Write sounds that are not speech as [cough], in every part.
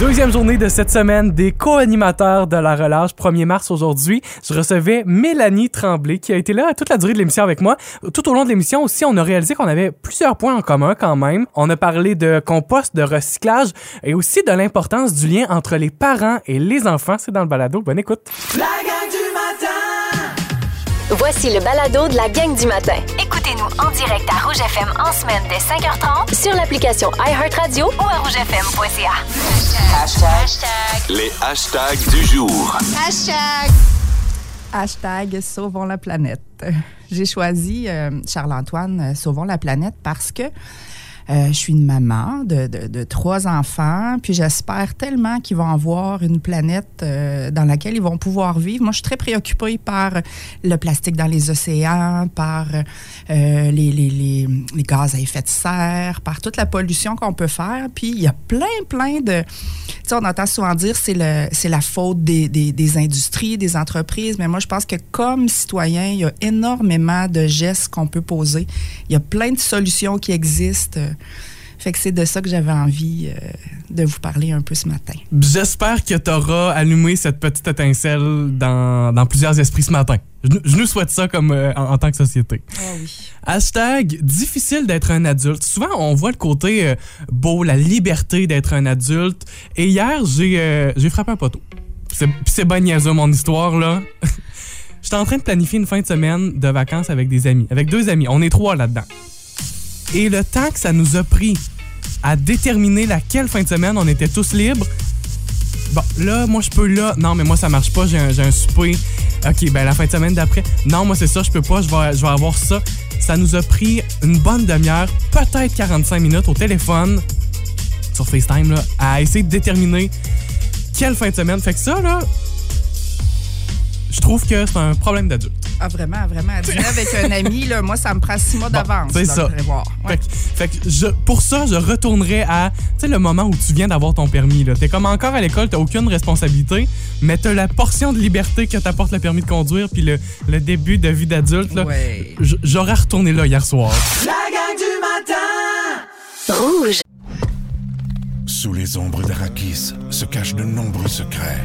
Deuxième journée de cette semaine des co-animateurs de la relâche, 1er mars aujourd'hui. Je recevais Mélanie Tremblay qui a été là toute la durée de l'émission avec moi. Tout au long de l'émission aussi, on a réalisé qu'on avait plusieurs points en commun quand même. On a parlé de compost, de recyclage et aussi de l'importance du lien entre les parents et les enfants. C'est dans le balado. Bonne écoute. Voici le balado de la gang du matin. Écoutez-nous en direct à Rouge FM en semaine dès 5h30 Sur l'application iHeartRadio ou à rougefm.ca. Les hashtags du jour. Hashtag Sauvons la planète. J'ai choisi euh, Charles-Antoine euh, Sauvons la planète parce que euh, je suis une maman de, de- de trois enfants, puis j'espère tellement qu'ils vont avoir une planète euh, dans laquelle ils vont pouvoir vivre. Moi, je suis très préoccupée par le plastique dans les océans, par euh, les, les- les- les gaz à effet de serre, par toute la pollution qu'on peut faire. Puis il y a plein, plein de... Tu sais, on entend souvent dire c'est c'est la faute des, des, des industries, des entreprises, mais moi, je pense que comme citoyen, il y a énormément de gestes qu'on peut poser. Il y a plein de solutions qui existent. Fait que c'est de ça que j'avais envie euh, de vous parler un peu ce matin. J'espère que tu auras allumé cette petite étincelle dans, dans plusieurs esprits ce matin. Je, nous- je nous souhaite ça comme euh, en, en tant que société. Ah oui. Hashtag difficile d'être un adulte. Souvent, on voit le côté euh, beau, la liberté d'être un adulte. Et hier, j'ai euh, j'ai frappé un poteau. C'est puis c'est bien niaiseux, mon histoire, là. [laughs] J'étais en train de planifier une fin de semaine de vacances avec des amis. Avec deux amis. On est trois là-dedans. Et le temps que ça nous a pris à déterminer laquelle fin de semaine on était tous libres, Bon, là, moi, je peux là. Non, mais moi, ça marche pas. J'ai un, un souper. OK, ben la fin de semaine d'après. Non, moi, c'est ça, je peux pas. Je vais, je vais avoir ça. Ça nous a pris une bonne demi-heure, peut-être 45 minutes au téléphone, sur FaceTime, là, à essayer de déterminer quelle fin de semaine. Fait que ça, là, je trouve que c'est un problème d'adulte. Ah, vraiment, vraiment. [laughs] À dîner avec un ami, là, moi, ça me prend six mois d'avance. c'est ça. Ouais. Fait que, fait que je, pour ça, je retournerais à tu sais, le moment où tu viens d'avoir ton permis. là. T'es comme encore à l'école, t'as aucune responsabilité, mais t'as la portion de liberté que t'apporte le permis de conduire puis le, le début de vie d'adulte. là. Ouais. J'aurais retourné là hier soir. La gang du matin! Rouge. Sous les ombres d'Arakis se cachent de nombreux secrets.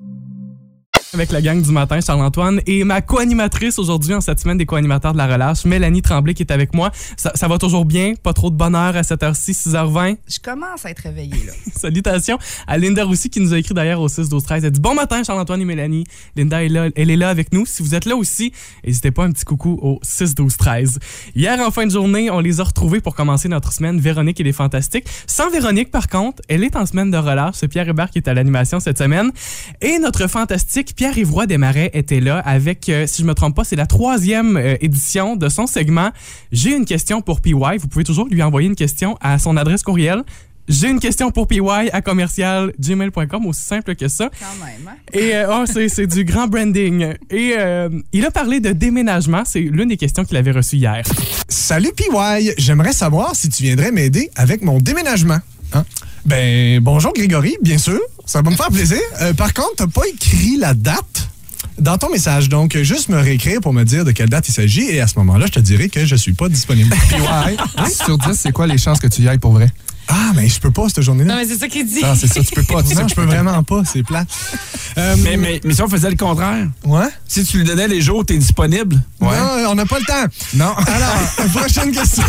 Avec la gang du matin, Charles-Antoine, et ma co-animatrice aujourd'hui en cette semaine des co-animateurs de la relâche, Mélanie Tremblay qui est avec moi. Ça, ça va toujours bien? Pas trop de bonheur à 7h6, 6h20? Je commence à être réveillée, là. [laughs] Salutations à Linda Roussy qui nous a écrit d'ailleurs au 6 12 13. Elle dit bon matin Charles-Antoine et Mélanie. Linda est là, elle est là avec nous. Si vous êtes là aussi, n'hésitez pas un petit coucou au 6 12 13. Hier en fin de journée, on les a retrouvés pour commencer notre semaine. Véronique et les Fantastiques. Sans Véronique par contre, elle est en semaine de relâche. C'est Pierre Hébert qui est à l'animation cette semaine. Et notre fantastique Pierre Ivroy Desmarais était là avec, euh, si je me trompe pas, c'est la troisième euh, édition de son segment. J'ai une question pour PY. Vous pouvez toujours lui envoyer une question à son adresse courriel. J'ai une question pour PY à commercial gmail.com, aussi simple que ça. Quand même, hein? Et euh, oh, c'est, c'est du grand branding. Et euh, il a parlé de déménagement. C'est l'une des questions qu'il avait reçues hier. Salut PY, j'aimerais savoir si tu viendrais m'aider avec mon déménagement. Hein? Ben, bonjour Grégory, bien sûr, ça va me faire plaisir. Euh, par contre, t'as pas écrit la date dans ton message, donc juste me réécrire pour me dire de quelle date il s'agit et à ce moment-là, je te dirai que je suis pas disponible. [laughs] 10 sur 10, c'est quoi les chances que tu y ailles pour vrai? ah, mais je peux pas cette journée-là. Non, mais c'est ça qu'il dit. Ah, c'est ça, tu peux pas. non, je peux vraiment pas, c'est plat. Euh, Mais, mais, mais si on faisait le contraire, Ouais? si tu lui donnais les jours où t'es disponible, Non, on n'a pas le temps. Non. Alors, [laughs] prochaine question.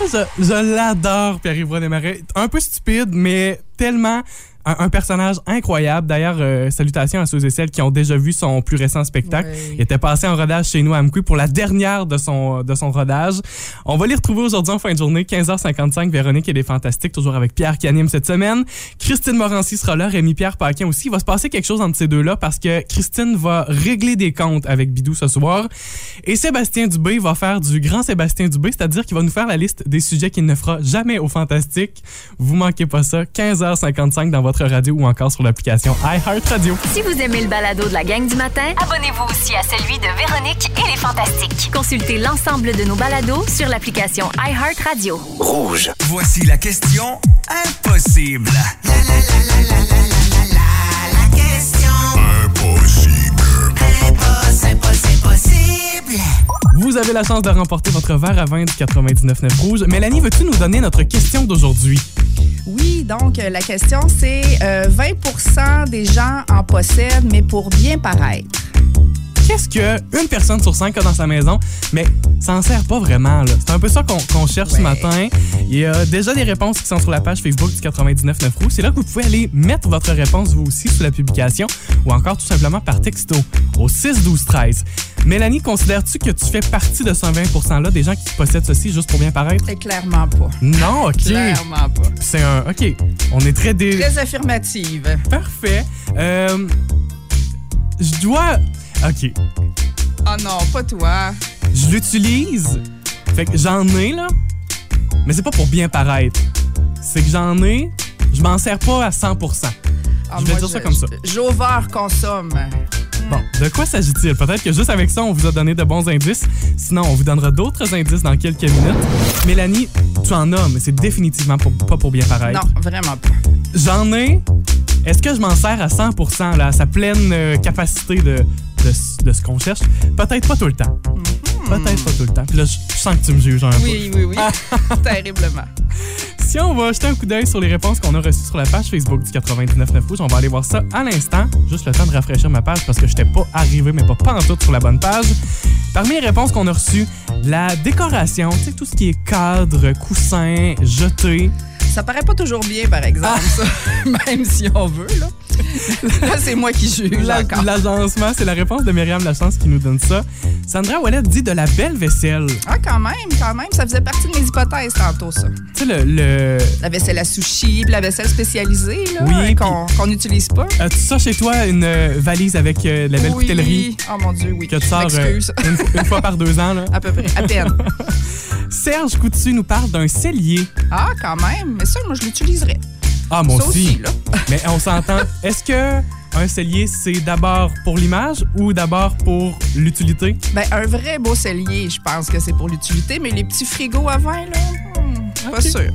Je, je l'adore, Pierre-Yves Desmarais. Un peu stupide, mais tellement un, un personnage incroyable. D'ailleurs, euh, salutations à ceux et celles qui ont déjà vu son plus récent spectacle. Il était passé en rodage chez nous à Amqui pour la dernière de son, de son rodage. On va les retrouver aujourd'hui en fin de journée, 15h55. Véronique et les Fantastiques, toujours avec Pierre qui anime cette semaine. Christine Morancy sera là, Rémi-Pierre Paquin aussi. Il va se passer quelque chose entre ces deux-là parce que Christine va régler des comptes avec Bidou ce soir. Et Sébastien Dubé va faire du grand Sébastien Dubé, c'est-à-dire qu'il va nous faire la liste des sujets qu'il ne fera jamais au Fantastique. Vous manquez pas ça, 15h55 dans votre radio ou encore sur l'application iHeartRadio. Si vous aimez le balado de la gang du matin, abonnez-vous aussi à celui de Véronique et les Fantastiques. Consultez l'ensemble de nos balados sur l'application iHeartRadio. Rouge. Voici la question impossible. Vous avez la chance de remporter votre verre à vin du 99.9 Rouge. Mélanie, veux-tu nous donner notre question d'aujourd'hui? Oui, donc euh, la question, c'est euh, 20% des gens en possèdent, mais pour bien paraître. Qu'est-ce que une personne sur cinq a dans sa maison, mais ça n'en sert pas vraiment? C'est un peu ça qu'on cherche ce matin. Il y a déjà des réponses qui sont sur la page Facebook du 99.9 Rouge. C'est là que vous pouvez aller mettre votre réponse vous aussi sous la publication ou encore tout simplement par texto au 6 12 13. Mélanie, considères-tu que tu fais partie de ce 20 %-là des gens qui possèdent ceci juste pour bien paraître? Et clairement pas. Non, OK. Clairement pas. C'est un... OK. On est très... Dé... Très affirmative. Parfait. Euh, je dois. OK. Oh non, pas toi. Je l'utilise. Fait que j'en ai, là. Mais c'est pas pour bien paraître. C'est que j'en ai. Je m'en sers pas à 100 Ah, Je vais dire ça comme ça. J'over consomme. Bon, de quoi s'agit-il? Peut-être que juste avec ça, on vous a donné de bons indices. Sinon, on vous donnera d'autres indices dans quelques minutes. Mélanie, tu en as, mais c'est définitivement pour- pas pour bien paraître. Non, vraiment pas. J'en ai. Est-ce que je m'en sers à 100% là, à sa pleine euh, capacité de, de, ce qu'on cherche? Peut-être pas tout le temps. Peut-être pas tout le temps. Puis là, je sens que tu me juges un peu. Oui, oui, oui. [laughs] Terriblement. Si on va jeter un coup d'œil sur les réponses qu'on a reçues sur la page Facebook du 99.9 Rouge, on va aller voir ça à l'instant. Juste le temps de rafraîchir ma page parce que je n'étais pas arrivé, mais pas, pas en tout sur la bonne page. Parmi les réponses qu'on a reçues, la décoration, tu sais, tout ce qui est cadre, coussin, jeté. Ça paraît pas toujours bien, par exemple, ça. [laughs] Même si on veut, là. Là, c'est moi qui juge. L'agencement, c'est la réponse de Myriam Lachance qui nous donne ça. Sandra Wallet dit de la belle vaisselle. Ah, quand même, quand même. Ça faisait partie de mes hypothèses tantôt, ça. Tu sais, le. le... La vaisselle à sushi, puis la vaisselle spécialisée, là, Oui, euh, qu'on n'utilise pas. As-tu ça chez toi, une euh, valise avec euh, la belle oui, coutellerie oui. Oh mon Dieu, oui. que tu sors euh, une, une fois par deux ans? Là? À peu près, à peine. [laughs] Serge Coutu nous parle d'un cellier. Ah, quand même. Ça, moi, je l'utiliserais. Ah, moi Ça aussi. aussi, là. [laughs] Mais on s'entend. Est-ce que un cellier, c'est d'abord pour l'image ou d'abord pour l'utilité? Ben, un vrai beau cellier, je pense que c'est pour l'utilité, mais les petits frigos à vin, là, hmm, pas sûr.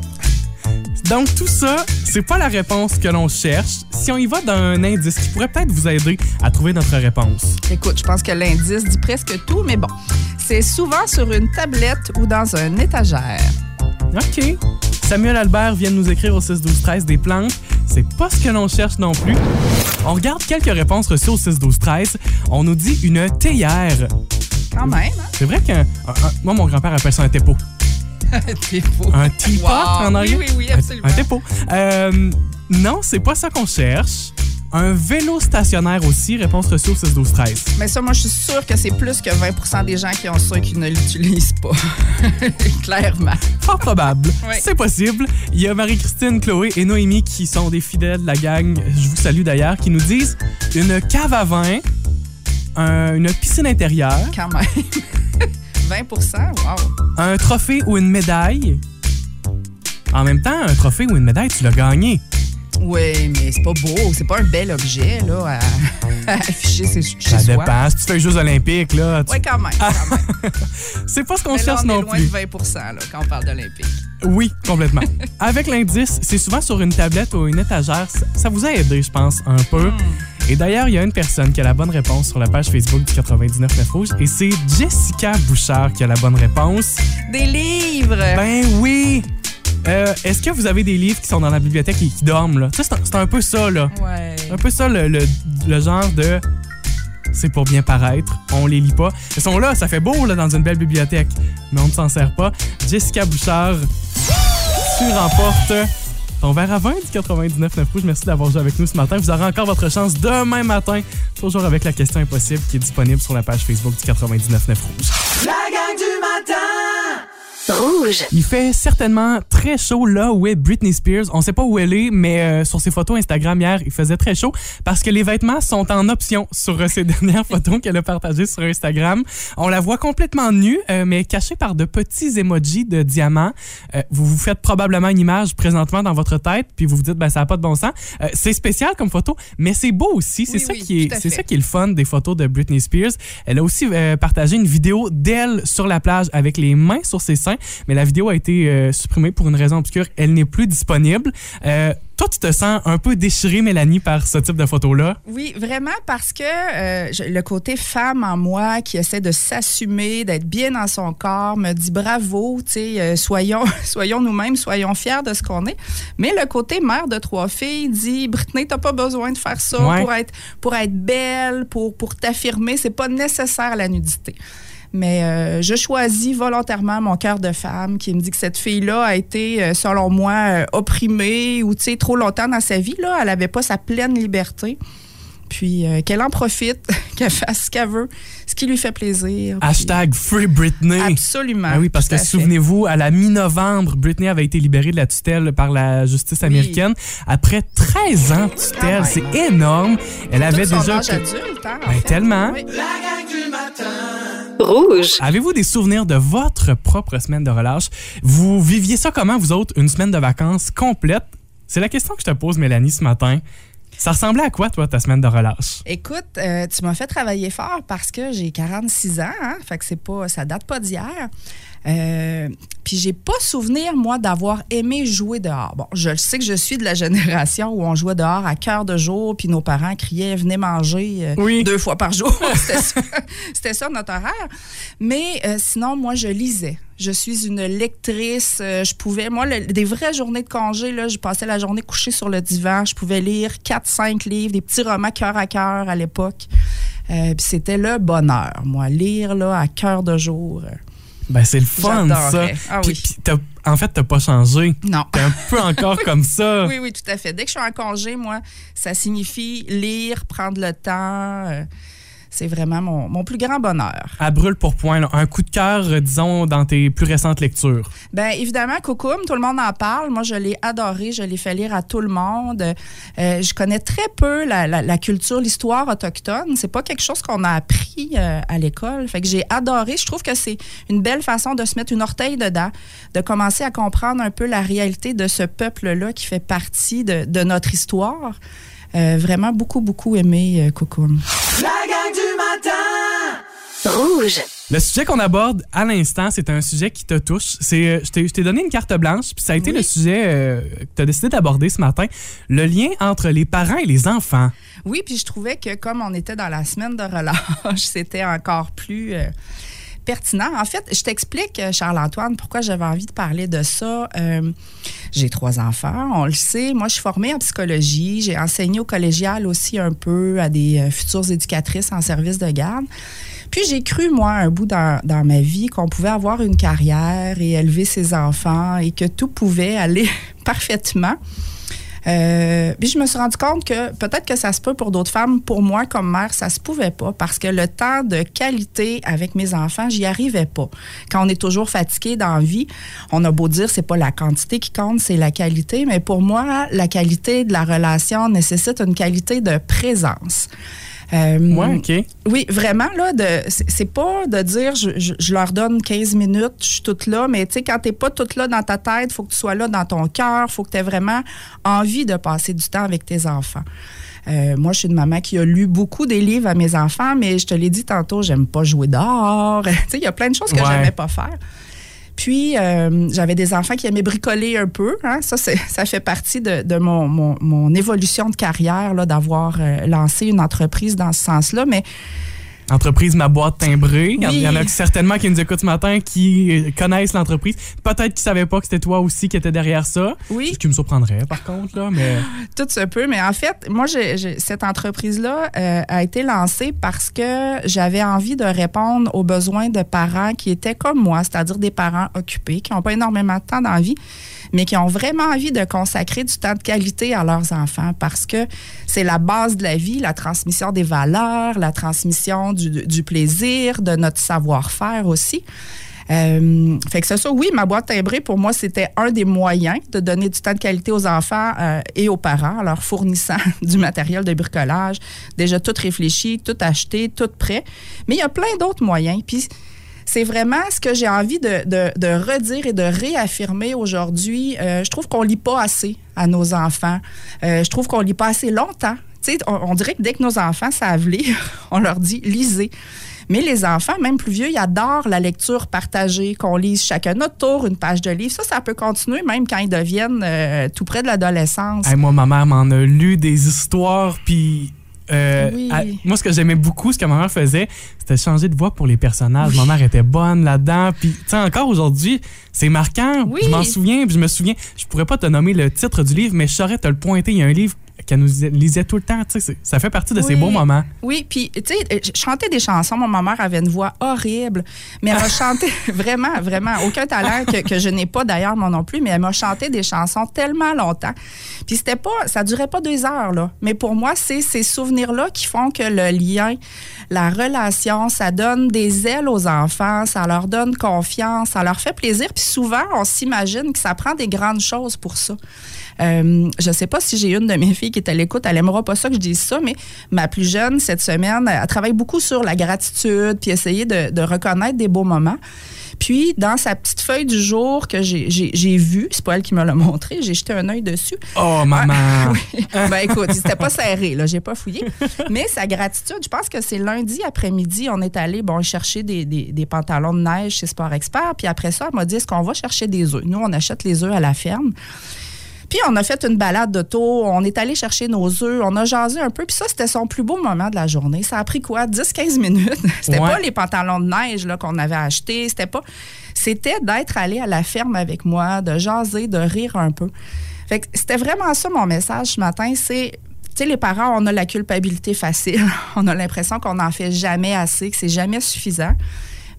Donc, tout ça, c'est pas la réponse que l'on cherche. Si on y va d'un indice qui pourrait peut-être vous aider à trouver notre réponse. Écoute, je pense que l'indice dit presque tout, mais bon. C'est souvent sur une tablette ou dans un étagère. OK. Samuel Albert vient de nous écrire au 6 12 13 des plantes. C'est pas ce que l'on cherche non plus. On regarde quelques réponses reçues au 6 12 13. On nous dit une théière. Quand même, hein? C'est vrai qu'un. un- un- moi, mon grand-père appelle ça un tepo. T'es beau. Un teapot Wow. en anglais? Oui, oui, oui, absolument. Un, un tepo. Euh, non, c'est pas ça qu'on cherche. Un vélo stationnaire aussi, réponse reçue au 6 12 13 Mais ça, moi, je suis sûre que c'est plus que 20% des gens qui ont ça et qui ne l'utilisent pas. [laughs] Clairement. Fort probable. Oui. C'est possible. Il y a Marie-Christine, Chloé et Noémie qui sont des fidèles de la gang. Je vous salue d'ailleurs, qui nous disent une cave à vin, un- une piscine intérieure, Quand même. [laughs] 20% wow. un trophée ou une médaille. En même temps, un trophée ou une médaille, tu l'as gagné. Oui, mais c'est pas beau. C'est pas un bel objet, là, à, [laughs] à afficher chez, chez Ça soi. dépend. Si tu fais les Jeux olympiques, là, tu- Oui, quand même. même. [laughs] c'est pas ce qu'on Mais là, cherche on est non loin plus. de 20 là, quand on parle d'Olympique. Oui, complètement. [laughs] Avec l'indice, c'est souvent sur une tablette ou une étagère. Ça, vous a aidé, je pense, un peu. Et d'ailleurs, il y a une personne qui a la bonne réponse sur la page Facebook du 99 9 Rouge et c'est Jessica Bouchard qui a la bonne réponse. Des livres! Ben oui! Euh, Est-ce que vous avez des livres qui sont dans la bibliothèque et qui dorment, là? Tu sais, c'est un- peu ça, là. ouais. Un peu ça, le, le- le genre de... C'est pour bien paraître, on les lit pas. Ils sont là, ça fait beau, là, dans une belle bibliothèque, mais on ne s'en sert pas. Jessica Bouchard, tu remportes ton verre à vin du 99.9 Rouge. Merci d'avoir joué avec nous ce matin. Vous aurez encore votre chance demain matin, toujours avec la question impossible qui est disponible sur la page Facebook du 99.9 Rouge. La gang du matin Rouge. Il fait certainement très chaud là où est Britney Spears. On sait pas où elle est, mais euh, sur ses photos Instagram hier, il faisait très chaud parce que les vêtements sont en option sur euh, ses [laughs] dernières photos qu'elle a partagées sur Instagram. On la voit complètement nue, euh, mais cachée par de petits emojis de diamants. Euh, vous vous faites probablement une image présentement dans votre tête, puis vous vous dites, ben ça n'a pas de bon sens. Euh, c'est spécial comme photo, mais c'est beau aussi. C'est Oui, ça oui, qui est, c'est ça qui est le fun des photos de Britney Spears. Elle a aussi euh, partagé une vidéo d'elle sur la plage avec les mains sur ses seins, mais la vidéo a été euh, supprimée pour une raison obscure. Elle n'est plus disponible. Euh, toi, tu te sens un peu déchirée, Mélanie, par ce type de photo-là? Oui, vraiment parce que euh, je- le côté femme en moi qui essaie de s'assumer, d'être bien dans son corps, me dit bravo, tu sais, euh, soyons, [laughs] soyons nous-mêmes, soyons fiers de ce qu'on est. Mais le côté mère de trois filles dit Britney, t'as pas besoin de faire ça Ouais. pour être pour être belle, pour pour t'affirmer, c'est pas nécessaire la nudité. Mais euh, je choisis volontairement mon cœur de femme qui me dit que cette fille-là a été, euh, selon moi, euh, opprimée ou, tu sais, trop longtemps dans sa vie. Là, elle n'avait pas sa pleine liberté. Puis euh, qu'elle en profite, [laughs] qu'elle fasse ce qu'elle veut, ce qui lui fait plaisir. Puis- Hashtag Free Britney. Absolument. Ah oui, parce que souvenez-vous, à la mi-novembre, Britney avait été libérée de la tutelle par la justice américaine. Après 13 ans de tutelle, Quand c'est énorme. Elle avait Tout son déjà... âge adulte, hein, en Ben, fait. tellement. Oui. La gang du matin Rouge. Avez-vous des souvenirs de votre propre semaine de relâche? Vous viviez ça comment, vous autres, une semaine de vacances complète? C'est la question que je te pose, Mélanie, ce matin. Ça ressemblait à quoi, toi, ta semaine de relâche? Écoute, euh, tu m'as fait travailler fort parce que j'ai 46 ans, hein, fait que c'est pas, ça date pas d'hier. Euh, Puis j'ai pas souvenir, moi, d'avoir aimé jouer dehors. Bon, je le sais que je suis de la génération où on jouait dehors à cœur de jour, puis nos parents criaient « venez manger euh, Oui. deux fois par jour [laughs] ». C'était ça, c'était ça notre horaire. Mais euh, sinon, moi, je lisais. Je suis une lectrice. je pouvais, moi, le- des vraies journées de congé, là, je passais la journée couchée sur le divan. Je pouvais lire 4-5 livres, des petits romans cœur à cœur à l'époque. Euh, puis c'était le bonheur, moi, lire là, à cœur de jour. Ben, c'est le fun, ça. Ah oui. puis en fait, t'as pas changé. Non. T'es un peu encore [laughs] comme ça. Oui, oui, tout à fait. Dès que je suis en congé, moi, ça signifie lire, prendre le temps. euh, c'est vraiment mon, mon plus grand bonheur. À brûle pour point, là. un coup de cœur, euh, disons, dans tes plus récentes lectures. Bien, évidemment, Coucoum, tout le monde en parle. Moi, je l'ai adoré. Je l'ai fait lire à tout le monde. Euh, je connais très peu la, la- la culture, l'histoire autochtone. C'est pas quelque chose qu'on a appris euh, à l'école. Fait que j'ai adoré. Je trouve que c'est une belle façon de se mettre une orteille dedans, de commencer à comprendre un peu la réalité de ce peuple-là qui fait partie de, de notre histoire. Euh, vraiment beaucoup, beaucoup aimé euh, Coucoum. La gang du matin Rouge. Le sujet qu'on aborde à l'instant, c'est un sujet qui te touche. C'est, euh, je t'ai- je t'ai donné une carte blanche, puis ça a été Oui. le sujet euh, que tu as décidé d'aborder ce matin. Le lien entre les parents et les enfants. Oui, puis je trouvais que comme on était dans la semaine de relâche, [laughs] c'était encore plus euh, pertinent. En fait, je t'explique, euh, Charles-Antoine, pourquoi j'avais envie de parler de ça. Euh, j'ai trois enfants, on le sait. Moi, je suis formée en psychologie. J'ai enseigné au collégial aussi un peu à des euh, futures éducatrices en service de garde. Puis j'ai cru, moi, un bout dans, dans ma vie qu'on pouvait avoir une carrière et élever ses enfants et que tout pouvait aller [laughs] parfaitement. Euh, puis je me suis rendu compte que peut-être que ça se peut pour d'autres femmes. Pour moi, comme mère, ça se pouvait pas parce que le temps de qualité avec mes enfants, j'y arrivais pas. Quand on est toujours fatigué dans la vie, on a beau dire c'est pas la quantité qui compte, c'est la qualité. Mais pour moi, la qualité de la relation nécessite une qualité de présence. Euh, Ouais, OK. oui, vraiment, là, c'est c'est pas de dire je, je- je leur donne 15 minutes, je suis toute là, mais tu sais, quand t'es pas toute là dans ta tête, faut que tu sois là dans ton cœur, faut que tu aies vraiment envie de passer du temps avec tes enfants. Euh, moi, je suis une maman qui a lu beaucoup des livres à mes enfants, mais je te l'ai dit tantôt, j'aime pas jouer dehors. [laughs] tu sais, il y a plein de choses que Ouais. j'aimais pas faire. Puis, euh, j'avais des enfants qui aimaient bricoler un peu. hein. Ça, ça fait partie de, mon, mon- évolution de carrière, d'avoir euh, lancé une entreprise dans ce sens-là. Mais Entreprise Ma Boîte Timbrée. Il y en- Oui. il y en a certainement qui nous écoutent ce matin qui connaissent l'entreprise. Peut-être qu'ils savaient pas que c'était toi aussi qui était derrière ça. Oui. Ce qui me surprendrait, par contre, là, mais... [gasps] Tout se peut, mais en fait, moi, cette entreprise-là euh, a été lancée parce que j'avais envie de répondre aux besoins de parents qui étaient comme moi, c'est-à-dire des parents occupés, qui n'ont pas énormément de temps dans la vie, mais qui ont vraiment envie de consacrer du temps de qualité à leurs enfants parce que c'est la base de la vie, la transmission des valeurs, la transmission du, plaisir, de notre savoir-faire aussi. Euh, fait que c'est ça, oui, ma boîte timbrée, pour moi, c'était un des moyens de donner du temps de qualité aux enfants euh, et aux parents, en leur fournissant [laughs] du matériel de bricolage, déjà tout réfléchi, tout acheté, tout prêt. Mais il y a plein d'autres moyens. Puis c'est vraiment ce que j'ai envie de, redire et de réaffirmer aujourd'hui. Euh, je trouve qu'on lit pas assez à nos enfants. Euh, je trouve qu'on lit pas assez longtemps. On, on dirait que dès que nos enfants savent lire, [laughs] on leur dit lisez. Mais les enfants, même plus vieux, ils adorent la lecture partagée, qu'on lise chacun notre tour une page de livre. Ça, ça peut continuer même quand ils deviennent euh, tout près de l'adolescence. Moi, ma mère m'en a lu des histoires, puis... euh, Oui. à- moi, ce que j'aimais beaucoup, ce que ma mère faisait, c'était changer de voix pour les personnages. Ma mère était bonne là-dedans. Puis, tu sais, encore aujourd'hui, c'est marquant. Oui. Je m'en souviens, puis je me souviens. Je pourrais pas te nommer le titre du livre, mais je saurais te le pointer. Il y a un livre qu'elle nous lisait- tout le temps. Tu sais, c'est- ça fait partie de ces beaux moments. Oui, puis, tu sais, euh, je chantais des chansons. Moi, ma mère avait une voix horrible, mais elle m'a chanté [laughs] vraiment, vraiment, aucun talent que, que je n'ai pas d'ailleurs, moi non plus, mais elle m'a chanté des chansons tellement longtemps. Puis, c'était pas, ça durait pas deux heures, là. Mais pour moi, c'est ces souvenirs-là qui font que le lien, la relation, ça donne des ailes aux enfants, ça leur donne confiance, ça leur fait plaisir. Puis, souvent, on s'imagine que ça prend des grandes choses pour ça. Euh, je sais pas si j'ai une de mes filles qui est à l'écoute, elle aimera pas ça que je dise ça, mais ma plus jeune, cette semaine, elle travaille beaucoup sur la gratitude, puis essayer de, de reconnaître des beaux moments. Puis, dans sa petite feuille du jour que j'ai- vue, c'est pas elle qui me l'a montré, j'ai jeté un œil dessus. Oh, maman! [laughs] Oui. ben écoute, c'était pas serré, là, j'ai pas fouillé. Mais sa gratitude, je pense que c'est lundi après-midi, on est allé bon chercher des, des- des pantalons de neige chez Sport Expert. Puis après ça, elle m'a dit est-ce qu'on va chercher des œufs? Nous, on achète les œufs à la ferme. Puis on a fait une balade d'auto, on est allé chercher nos œufs, on a jasé un peu, puis ça, c'était son plus beau moment de la journée. Ça a pris quoi? 10-15 minutes? [laughs] C'était Ouais. pas les pantalons de neige là, qu'on avait achetés, c'était pas... C'était d'être allé à la ferme avec moi, de jaser, de rire un peu. Fait que c'était vraiment ça mon message ce matin, c'est... Tu sais, les parents, on a la culpabilité facile. [laughs] On a l'impression qu'on n'en fait jamais assez, que c'est jamais suffisant.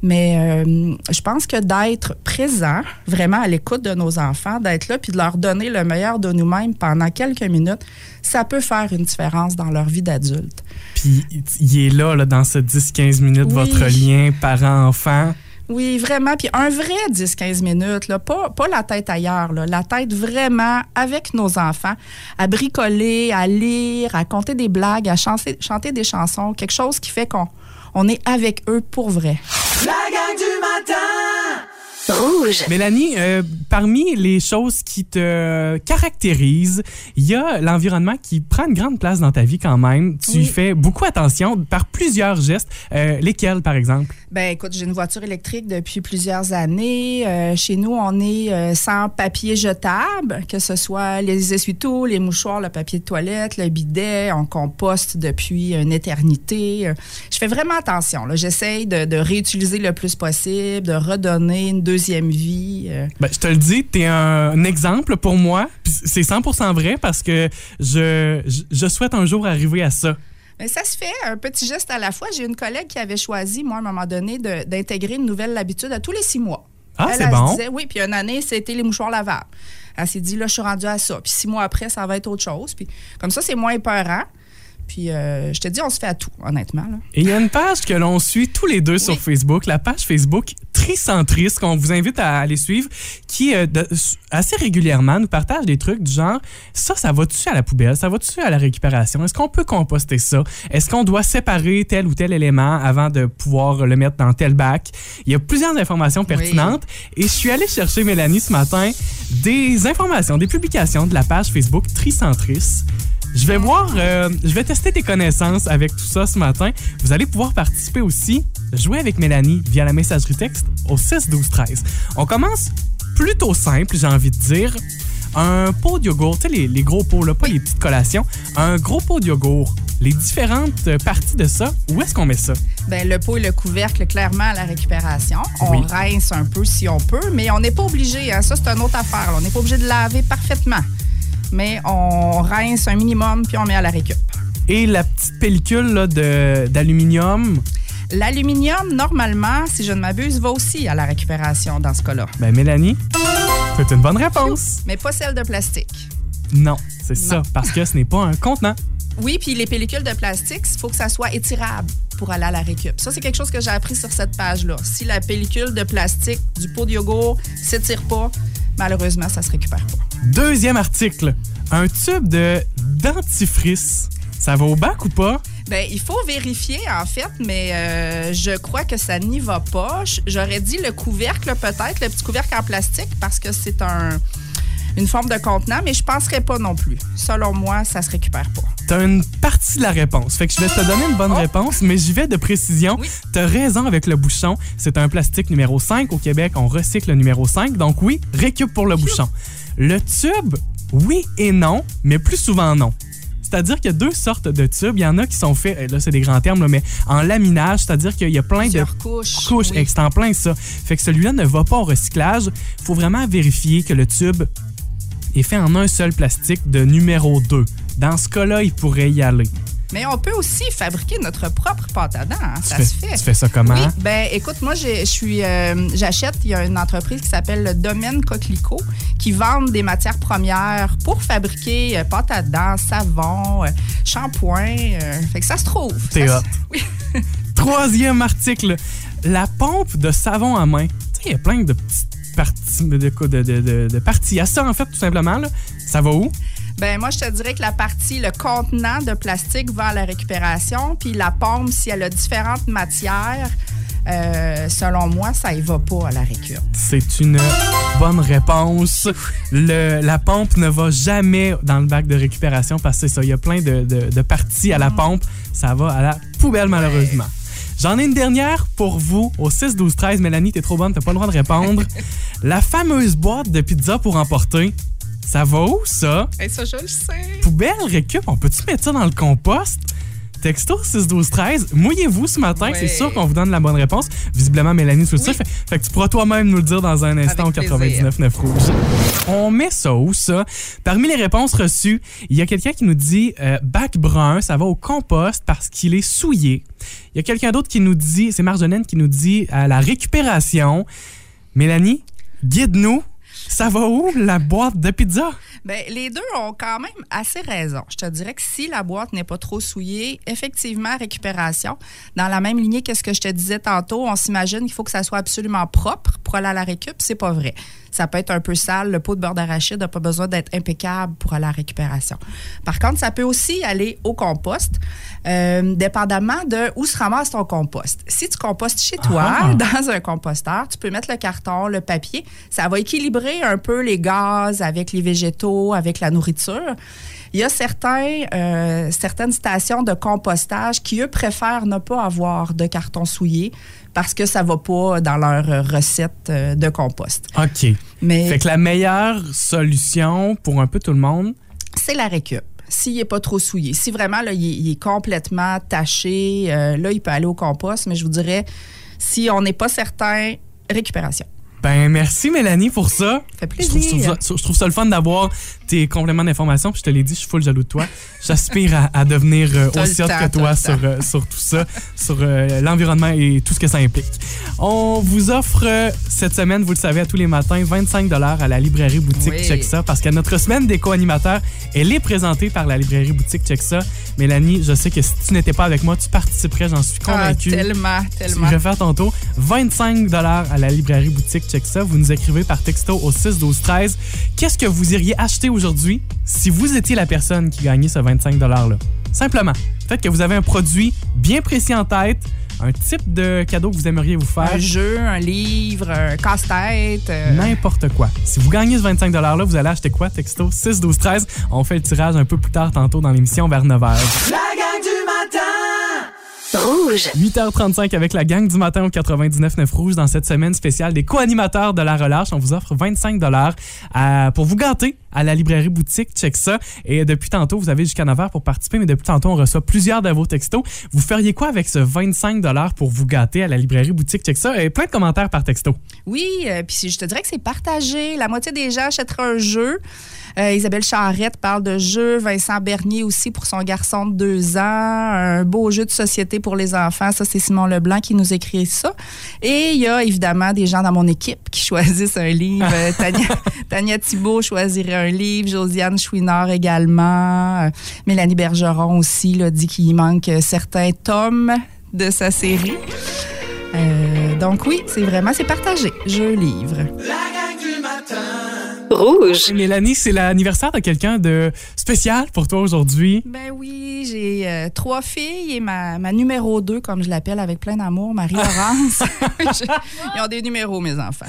Mais euh, je pense que d'être présent, vraiment à l'écoute de nos enfants, d'être là puis de leur donner le meilleur de nous-mêmes pendant quelques minutes, ça peut faire une différence dans leur vie d'adulte. Puis, il est là, là dans ce 10-15 minutes, Oui. votre lien parent-enfant. Oui, vraiment. Puis un vrai 10-15 minutes, là, pas, pas la tête ailleurs, là, la tête vraiment avec nos enfants, à bricoler, à lire, à compter des blagues, à chanter, chanter des chansons, quelque chose qui fait qu'on on est avec eux pour vrai. La gang du matin Rouge. Mélanie, euh, parmi les choses qui te caractérisent, il y a l'environnement qui prend une grande place dans ta vie quand même. Tu Oui. fais beaucoup attention par plusieurs gestes. Euh, lesquels, par exemple? Ben écoute, j'ai une voiture électrique depuis plusieurs années. Euh, chez nous, on est sans papier jetable, que ce soit les essuie-tout, les mouchoirs, le papier de toilette, le bidet. On composte depuis une éternité. Je fais vraiment attention. J'essaye de, de réutiliser le plus possible, de redonner une deuxième vie. euh. Ben, je te le dis, tu es un, exemple pour moi. C'est 100% vrai parce que je, je, souhaite un jour arriver à ça. Mais ça se fait, un petit geste à la fois. J'ai une collègue qui avait choisi, moi, à un moment donné, d'intégrer une nouvelle habitude à tous les six mois. Ah, c'est bon. disait, oui, puis une année, c'était les mouchoirs lavables. Elle s'est dit, là, je suis rendue à ça. Puis six mois après, ça va être autre chose. Puis comme ça, c'est moins épeurant. Puis euh, je te dis, on se fait à tout, honnêtement. Là. Et il y a une page que l'on suit tous les deux sur Facebook, la page Facebook Tricentriste, qu'on vous invite à aller suivre, qui euh, de- assez régulièrement nous partage des trucs du genre ça, ça va-tu à la poubelle, ça va-tu à la récupération, est-ce qu'on peut composter ça, est-ce qu'on doit séparer tel ou tel élément avant de pouvoir le mettre dans tel bac? Il y a plusieurs informations pertinentes et je suis allé chercher, Mélanie, ce matin, des informations, des publications de la page Facebook Tricentriste. Je vais voir, euh, je vais tester tes connaissances avec tout ça ce matin. Vous allez pouvoir participer aussi, jouer avec Mélanie via la messagerie texte au 6 12 13. On commence plutôt simple, j'ai envie de dire. Un pot de yogourt, tu sais, les, les gros pots, là, pas les petites collations. Un gros pot de yogourt les différentes parties de ça, où est-ce qu'on met ça? Ben, le pot et le couvercle, clairement, à la récupération. On Oui. rince un peu si on peut, mais on n'est pas obligé. hein. Ça, c'est une autre affaire. là. On n'est pas obligé de laver parfaitement. Mais on rince un minimum, puis on met à la récup. Et la petite pellicule d'aluminium, L'aluminium, normalement, si je ne m'abuse, va aussi à la récupération dans ce cas-là. ben Mélanie, c'est une bonne réponse. Mais pas celle de plastique. Non, c'est ça, parce que ce n'est pas un contenant. Oui, puis les pellicules de plastique, il faut que ça soit étirable pour aller à la récup. Ça, c'est quelque chose que j'ai appris sur cette page-là. Si la pellicule de plastique du pot de yogourt s'étire pas, malheureusement, ça se récupère pas. Deuxième article, un tube de dentifrice. Ça va au bac ou pas? Ben, il faut vérifier, en fait, mais euh, je crois que ça n'y va pas. J'aurais dit le couvercle, peut-être, le petit couvercle en plastique, parce que c'est un, une forme de contenant, mais je penserais pas non plus. Selon moi, ça se récupère pas. T'as une partie de la réponse. Fait que je vais te donner une bonne réponse, mais j'y vais de précision. T'as raison avec le bouchon. C'est un plastique numéro 5. Au Québec, on recycle le numéro 5. Donc oui, récup pour le bouchon. Le tube, oui et non, mais plus souvent non. C'est-à-dire qu'il y a deux sortes de tubes. Il y en a qui sont faits, euh, là c'est des grands termes, là, mais en laminage, c'est-à-dire qu'il y a plein Plusieurs de couches, couches oui. c'est en plein ça. Fait que celui-là ne va pas au recyclage. Il faut vraiment vérifier que le tube est fait en un seul plastique de numéro 2. Dans ce cas-là, il pourrait y aller. Mais on peut aussi fabriquer notre propre pâte à dents. hein. Ça fais- se fait. tu fais ça comment? Oui, ben écoute, moi, je suis, euh, j'achète, il y a une entreprise qui s'appelle le Domaine Coquelicot qui vend des matières premières pour fabriquer euh, pâte à dents, savon, euh, shampoing. euh, fait que ça se trouve. T'es Ça hot. [laughs] se- Troisième article, la pompe de savon à main. Tu sais, il y a plein de petites parties, de, de, de, de- de parties à ça, en fait, tout simplement. Là. Ça va où? Ben moi, je te dirais que la partie, le contenant de plastique va à la récupération, puis la pompe, si elle a différentes matières, euh, selon moi, ça y va pas à la récup. C'est une bonne réponse. Le, la pompe ne va jamais dans le bac de récupération parce que c'est ça. Il y a plein de, de- de parties à la pompe. Ça va à la poubelle, malheureusement. J'en ai une dernière pour vous au 6 12 13 Mélanie, t'es trop bonne, t'as pas le droit de répondre. [laughs] la fameuse boîte de pizza pour emporter. Ça va où ça? Et ça, je le sais. Poubelle, récup, on peut-tu mettre ça dans le compost? Texto 6 12 13 mouillez-vous ce matin, Ouais. c'est sûr qu'on vous donne la bonne réponse. Visiblement, Mélanie. Fait, fait que tu pourras toi-même nous le dire dans un instant Avec au 99 rouge. On met ça où, ça? Parmi les réponses reçues, il y a quelqu'un qui nous dit euh, bac brun, ça va au compost parce qu'il est souillé. Il y a quelqu'un d'autre qui nous dit, c'est Marjolaine qui nous dit à la récupération. Mélanie, guide-nous. Ça va où, la boîte de pizza? Ben, les deux ont quand même assez raison. Je te dirais que si la boîte n'est pas trop souillée, effectivement, récupération. Dans la même lignée que ce que je te disais tantôt, on s'imagine qu'il faut que ça soit absolument propre pour aller à la récup. C'est pas vrai. Ça peut être un peu sale. Le pot de beurre d'arachide n'a pas besoin d'être impeccable pour aller à la récupération. Par contre, ça peut aussi aller au compost, euh, dépendamment de où se ramasse ton compost. Si tu compostes chez toi, Ah. [laughs] dans un composteur, tu peux mettre le carton, le papier. Ça va équilibrer un peu les gaz avec les végétaux, avec la nourriture. Il y a certains, euh, certaines stations de compostage qui, eux, préfèrent ne pas avoir de carton souillé parce que ça va pas dans leur recette euh, de compost. OK. Mais- Fait que la meilleure solution pour un peu tout le monde, c'est la récup. S'il n'est pas trop souillé. Si vraiment là, il, est, il est complètement taché, euh, là, il peut aller au compost, mais je vous dirais, si on n'est pas certain, récupération. Ben, merci Mélanie pour ça. fait Je trouve, plaisir. ça, je trouve ça le fun d'avoir tes compléments d'information. Puis je te l'ai dit, je suis full jaloux de toi. J'aspire à, à devenir euh, [laughs] aussi hot que toi sur, euh, sur tout ça, sur euh, l'environnement et tout ce que ça implique. On vous offre cette semaine, vous le savez, à tous les matins, 25 à la librairie boutique Oui. Check ça. Parce que notre semaine des co-animateurs, elle est présentée par la librairie boutique Check ça. Mélanie, je sais que si tu n'étais pas avec moi, tu participerais, j'en suis Ah, convaincu. tellement, tellement. Je vais faire ton tour. 25 à la librairie boutique Check ça. Vous nous écrivez par texto au 6 12 13. Qu'est-ce que vous iriez acheter aujourd'hui? Si vous étiez la personne qui gagnait ce 25 là Simplement, peut-être que vous avez un produit bien précis en tête, un type de cadeau que vous aimeriez vous faire. Un jeu, un livre, un casse-tête. euh, N'importe quoi. Si vous gagnez ce 25 $-là, vous allez acheter quoi? Texto 6 12 13. On fait le tirage un peu plus tard tantôt dans l'émission vers 9h. La gang du matin! Rouge. Rouge. 8h35 avec la gang du matin au 99.9 Rouge dans cette semaine spéciale des co-animateurs de la relâche. On vous offre 25 dollars pour vous gâter à la librairie boutique. Check ça. Et depuis tantôt, vous avez jusqu'à 9h pour participer, mais depuis tantôt, on reçoit plusieurs de vos textos. Vous feriez quoi avec ce 25 dollars pour vous gâter à la librairie boutique? Check ça. Et plein de commentaires par texto. Oui, euh, puis je te dirais que c'est partagé. La moitié des gens achèteraient un jeu. Euh, Isabelle Charrette parle de jeu. Vincent Bernier aussi pour son garçon de deux ans. Un beau jeu de société pour les enfants. Ça, c'est Simon Leblanc qui nous écrit ça. Et il y a évidemment des gens dans mon équipe qui choisissent un livre. [laughs] Tania, Tania Thibault choisirait un livre. Josiane Chouinard également. Euh, Mélanie Bergeron aussi là, dit qu'il manque certains tomes de sa série. Euh, donc oui, c'est vraiment, c'est partagé. Jeu, livre. Rouge. Mélanie, c'est l'anniversaire de quelqu'un de spécial pour toi aujourd'hui. Ben oui, j'ai euh, trois filles et ma, ma numéro deux, comme je l'appelle avec plein d'amour, Marie-Laurence. [laughs] [laughs] Ils ont des numéros, mes enfants.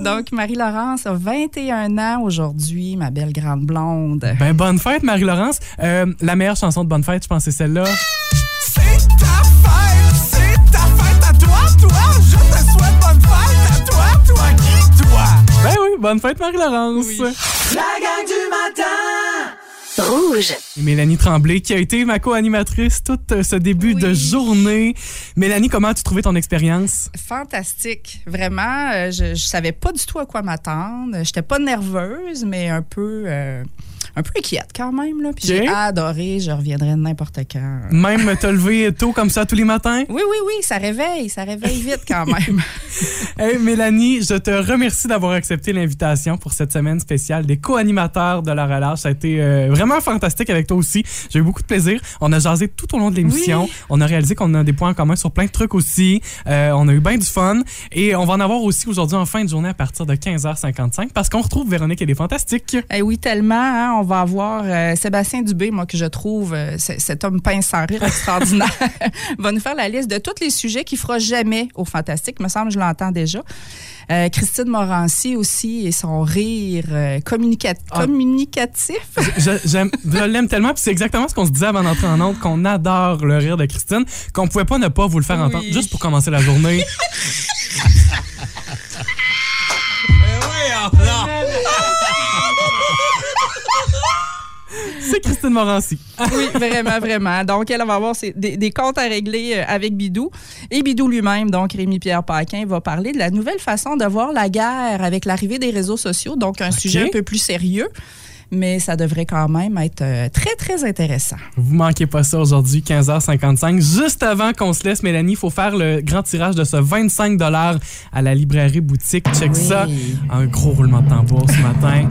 Donc, Marie-Laurence a 21 ans aujourd'hui, ma belle grande blonde. Ben, bonne fête, Marie-Laurence. Euh, la meilleure chanson de bonne fête, je pense, c'est celle-là. Bonne fête, Marie-Laurence. La gang du matin. Rouge. Et Mélanie Tremblay, qui a été ma co-animatrice tout euh, ce début de journée. Mélanie, comment as-tu trouvé ton expérience? Fantastique. Vraiment, euh, je, je savais pas du tout à quoi m'attendre. J'étais pas nerveuse, mais un peu, euh, un peu inquiète quand même. Là. Puis Ok. j'ai adoré. Je reviendrai n'importe quand. Même te lever tôt comme ça tous les matins? Oui, oui, oui, ça réveille. Ça réveille vite quand [laughs] même. Hey, Mélanie, je te remercie d'avoir accepté l'invitation pour cette semaine spéciale des co-animateurs de la relâche. Ça a été euh, vraiment fantastique avec toi aussi. J'ai eu beaucoup de plaisir. On a jasé tout au long de l'émission. Oui. On a réalisé qu'on a des points en commun sur plein de trucs aussi. Euh, on a eu bien du fun. Et on va en avoir aussi aujourd'hui en fin de journée à partir de 15h55 parce qu'on retrouve Véronique et les Fantastiques. Eh oui, tellement. hein. On va avoir euh, Sébastien Dubé, moi, que je trouve euh, cet homme pince sans rire extraordinaire, [laughs] va nous faire la liste de tous les sujets qu'il fera jamais au Fantastique. Me semble, je l'entends déjà. Euh, Christine Morancy aussi et son rire euh, communica- Ah. communicatif. Je, l'aime tellement, puis c'est exactement ce qu'on se disait avant d'entrer en onde, qu'on adore le rire de Christine, qu'on pouvait pas ne pas vous le faire Oui. entendre juste pour commencer la journée. [laughs] C'est Christine Morancy. [laughs] Oui, vraiment, vraiment. Donc, elle va avoir ses- des, des comptes à régler euh, avec Bidou. Et Bidou lui-même, donc Rémi-Pierre Paquin, va parler de la nouvelle façon de voir la guerre avec l'arrivée des réseaux sociaux. Donc, un sujet un peu plus sérieux. Mais ça devrait quand même être euh, très, très intéressant. Vous manquez pas ça aujourd'hui, 15h55. Juste avant qu'on se laisse, Mélanie, il faut faire le grand tirage de ce 25 à la librairie boutique. Check Oui. ça. Un gros roulement de tambour ce matin.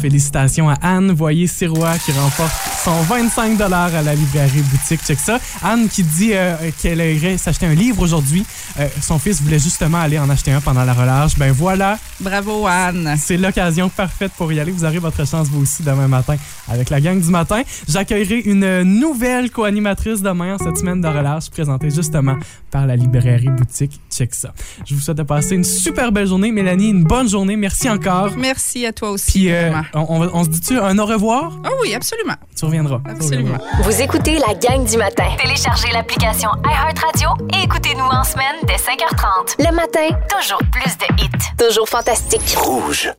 Félicitations à Anne Voyer-Sirois qui remporte son 25 à la librairie boutique. Check ça. Anne qui dit euh, qu'elle irait s'acheter un livre aujourd'hui. Euh, son fils voulait justement aller en acheter un pendant la relâche. Ben voilà, Bravo, Anne. c'est l'occasion parfaite pour y aller. Vous aurez votre chance vous aussi demain matin avec la gang du matin. J'accueillerai une nouvelle co-animatrice demain en cette semaine de relâche présentée justement par la librairie boutique. Check ça. Je vous souhaite de passer une super belle journée. Mélanie, une bonne journée. Merci encore. Merci à toi aussi. Puis euh. On, on va- on se dit-tu un au revoir? Ah oui, absolument. Tu reviendras. Absolument. Vous écoutez la gang du matin. Téléchargez l'application iHeartRadio et écoutez-nous en semaine dès 5h30. Le matin, Toujours plus de hits. toujours fantastique. Rouge.